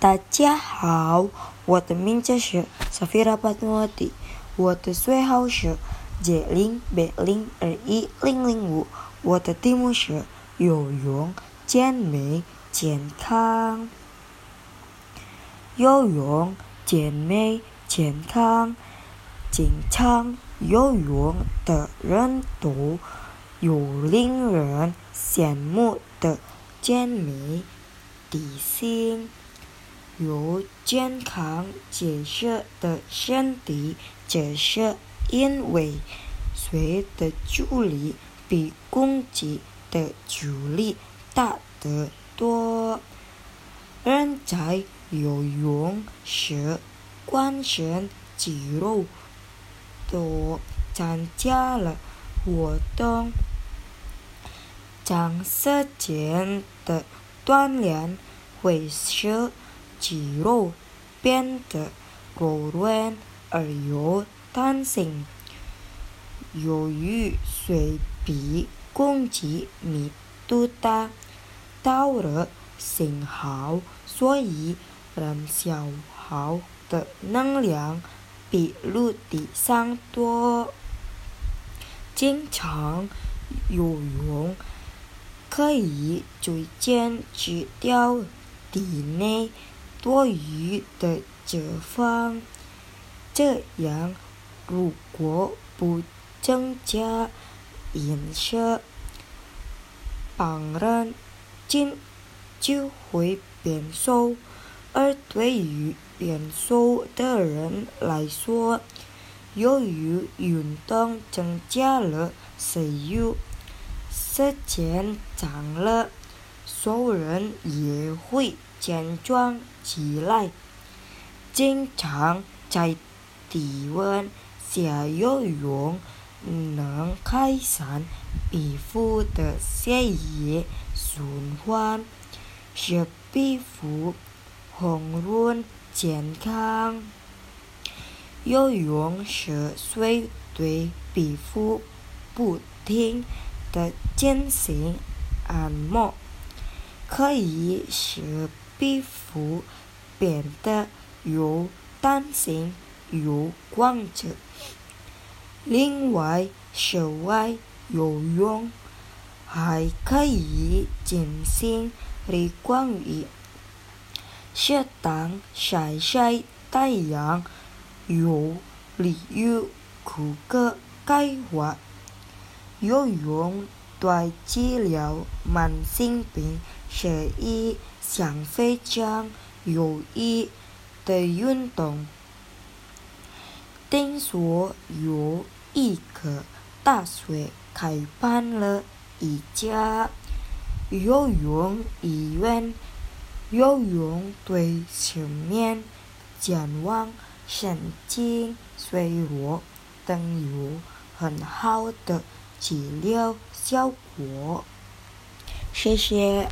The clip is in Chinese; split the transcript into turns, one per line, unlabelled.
大家好，我的名字是 Safira p a t m a t i 我的岁号是 J 零八零二一零零五，我的题目是游泳健美健康。游泳健美健康，经常游泳的人都有令人羡慕的健美体型。由健康解释的身体，解释因为水的阻力比空气的阻力大得多。人在游泳时，全身肌肉都参加了活动，长时间的锻炼会使肌肉变得柔软而有弹性。由于水比空气密度大，导热信号，所以燃消耗的能量比陆地上多。经常游泳可以逐渐去掉体内多余的脂肪，这样如果不增加饮食，当然就就会变瘦。而对于变瘦的人来说，由于运动增加了食欲，时间长了，瘦人也会健壮起来。经常在低温下游泳能改善皮肤的血液循环，使皮肤红润健康。游泳时水对皮肤不停地进行按摩，可以使皮肤变得有弹性、有光泽。另外，室外游泳还可以进行日光浴，适当晒晒太阳，有利于骨骼钙化。游泳对治疗慢性病是一项非常有益的运动。听说有一个大学开办了一家游泳医院，游泳对失眠、健忘、神经衰弱等有很好的治疗效果。谢谢。